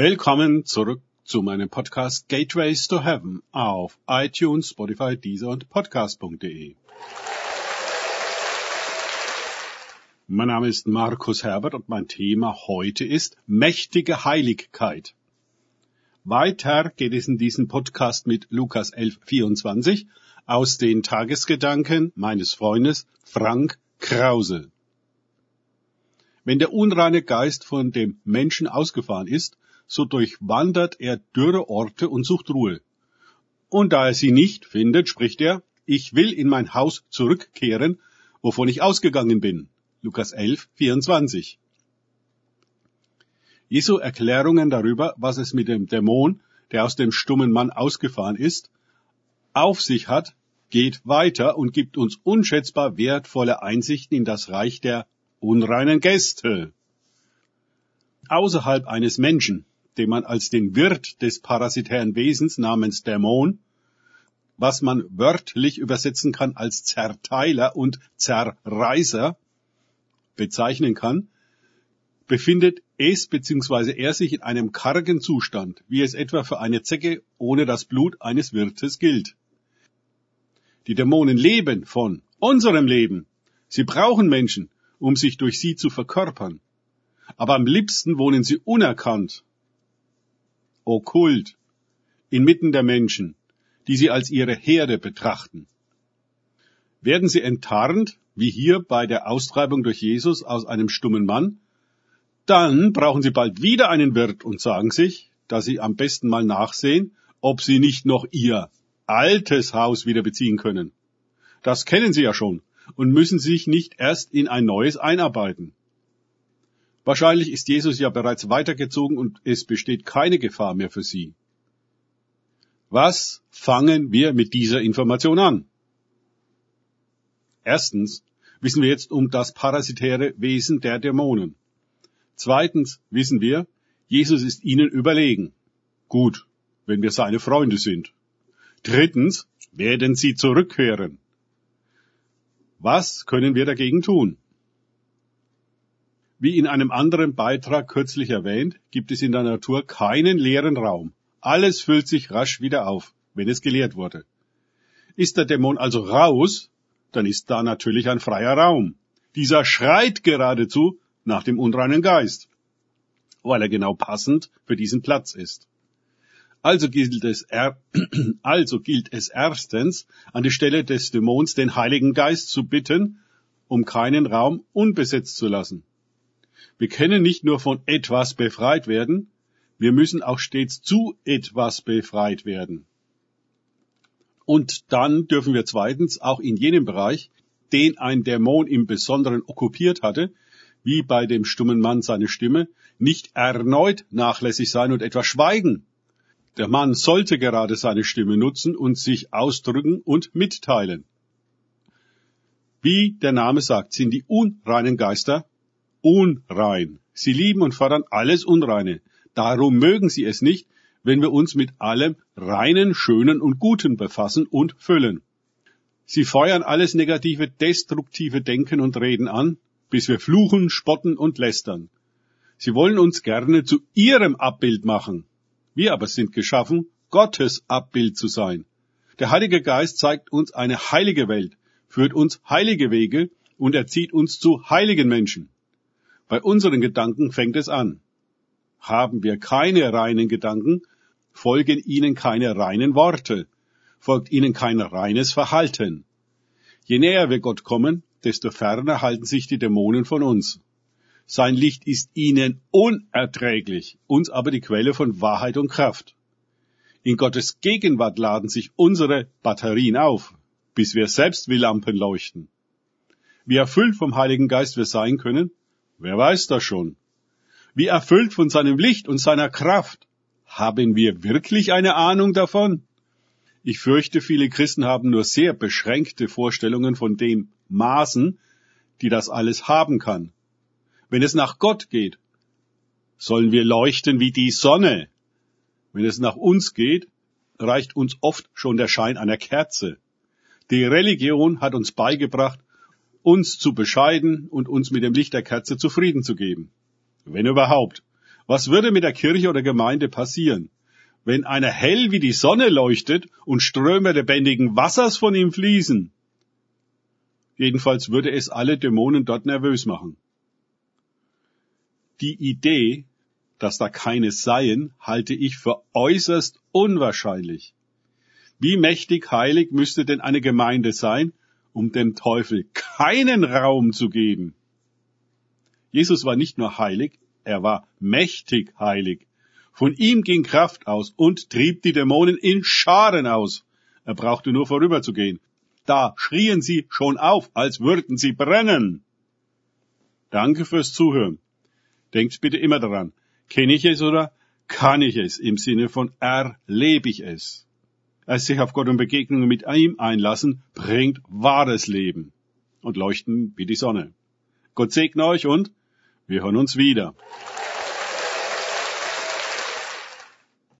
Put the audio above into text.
Willkommen zurück zu meinem Podcast Gateways to Heaven auf iTunes, Spotify, Deezer und Podcast.de. Mein Name ist Markus Herbert und mein Thema heute ist mächtige Heiligkeit. Weiter geht es in diesem Podcast mit Lukas 11,24 aus den Tagesgedanken meines Freundes Frank Krause. Wenn der unreine Geist von dem Menschen ausgefahren ist, so durchwandert er dürre Orte und sucht Ruhe. Und da er sie nicht findet, spricht er, ich will in mein Haus zurückkehren, wovon ich ausgegangen bin. Lukas 11, 24. Jesu Erklärungen darüber, was es mit dem Dämon, der aus dem stummen Mann ausgefahren ist, auf sich hat, geht weiter und gibt uns unschätzbar wertvolle Einsichten in das Reich der unreinen Gäste. Außerhalb eines Menschen den man als den Wirt des parasitären Wesens namens Dämon, was man wörtlich übersetzen kann als Zerteiler und Zerreißer, bezeichnen kann, befindet es bzw. er sich in einem kargen Zustand, wie es etwa für eine Zecke ohne das Blut eines Wirtes gilt. Die Dämonen leben von unserem Leben. Sie brauchen Menschen, um sich durch sie zu verkörpern. Aber am liebsten wohnen sie unerkannt okkult, inmitten der Menschen, die sie als ihre Herde betrachten. Werden sie enttarnt, wie hier bei der Austreibung durch Jesus aus einem stummen Mann, dann brauchen sie bald wieder einen Wirt und sagen sich, dass sie am besten mal nachsehen, ob sie nicht noch ihr altes Haus wieder beziehen können. Das kennen sie ja schon und müssen sich nicht erst in ein neues einarbeiten. Wahrscheinlich ist Jesus ja bereits weitergezogen und es besteht keine Gefahr mehr für sie. Was fangen wir mit dieser Information an? Erstens wissen wir jetzt um das parasitäre Wesen der Dämonen. Zweitens wissen wir, Jesus ist ihnen überlegen. Gut, wenn wir seine Freunde sind. Drittens werden sie zurückkehren. Was können wir dagegen tun? Wie in einem anderen Beitrag kürzlich erwähnt, gibt es in der Natur keinen leeren Raum. Alles füllt sich rasch wieder auf, wenn es geleert wurde. Ist der Dämon also raus, dann ist da natürlich ein freier Raum. Dieser schreit geradezu nach dem unreinen Geist, weil er genau passend für diesen Platz ist. Also gilt es, er, also gilt es erstens, an die Stelle des Dämons den Heiligen Geist zu bitten, um keinen Raum unbesetzt zu lassen. Wir können nicht nur von etwas befreit werden, wir müssen auch stets zu etwas befreit werden. Und dann dürfen wir zweitens auch in jenem Bereich, den ein Dämon im Besonderen okkupiert hatte, wie bei dem stummen Mann seine Stimme, nicht erneut nachlässig sein und etwas schweigen. Der Mann sollte gerade seine Stimme nutzen und sich ausdrücken und mitteilen. Wie der Name sagt, sind die unreinen Geister unrein. Sie lieben und fördern alles Unreine. Darum mögen sie es nicht, wenn wir uns mit allem Reinen, Schönen und Guten befassen und füllen. Sie feuern alles negative, destruktive Denken und Reden an, bis wir fluchen, spotten und lästern. Sie wollen uns gerne zu ihrem Abbild machen. Wir aber sind geschaffen, Gottes Abbild zu sein. Der Heilige Geist zeigt uns eine heilige Welt, führt uns heilige Wege und erzieht uns zu heiligen Menschen. Bei unseren Gedanken fängt es an. Haben wir keine reinen Gedanken, folgen ihnen keine reinen Worte, folgt ihnen kein reines Verhalten. Je näher wir Gott kommen, desto ferner halten sich die Dämonen von uns. Sein Licht ist ihnen unerträglich, uns aber die Quelle von Wahrheit und Kraft. In Gottes Gegenwart laden sich unsere Batterien auf, bis wir selbst wie Lampen leuchten. Wie erfüllt vom Heiligen Geist wir sein können, Wer weiß das schon? Wie erfüllt von seinem Licht und seiner Kraft. Haben wir wirklich eine Ahnung davon? Ich fürchte, viele Christen haben nur sehr beschränkte Vorstellungen von dem Maßen, die das alles haben kann. Wenn es nach Gott geht, sollen wir leuchten wie die Sonne. Wenn es nach uns geht, reicht uns oft schon der Schein einer Kerze. Die Religion hat uns beigebracht, uns zu bescheiden und uns mit dem Licht der Kerze zufrieden zu geben. Wenn überhaupt. Was würde mit der Kirche oder Gemeinde passieren, wenn einer hell wie die Sonne leuchtet und Ströme lebendigen Wassers von ihm fließen? Jedenfalls würde es alle Dämonen dort nervös machen. Die Idee, dass da keine seien, halte ich für äußerst unwahrscheinlich. Wie mächtig heilig müsste denn eine Gemeinde sein, um dem Teufel keinen Raum zu geben? Jesus war nicht nur heilig, er war mächtig heilig. Von ihm ging Kraft aus und trieb die Dämonen in Scharen aus. Er brauchte nur vorüberzugehen. Da schrien sie schon auf, als würden sie brennen. Danke fürs Zuhören. Denkt bitte immer daran, kenne ich es oder kann ich es im Sinne von erlebe ich es. Es sich auf Gott und Begegnungen mit ihm einlassen, bringt wahres Leben und leuchten wie die Sonne. Gott segne euch und wir hören uns wieder.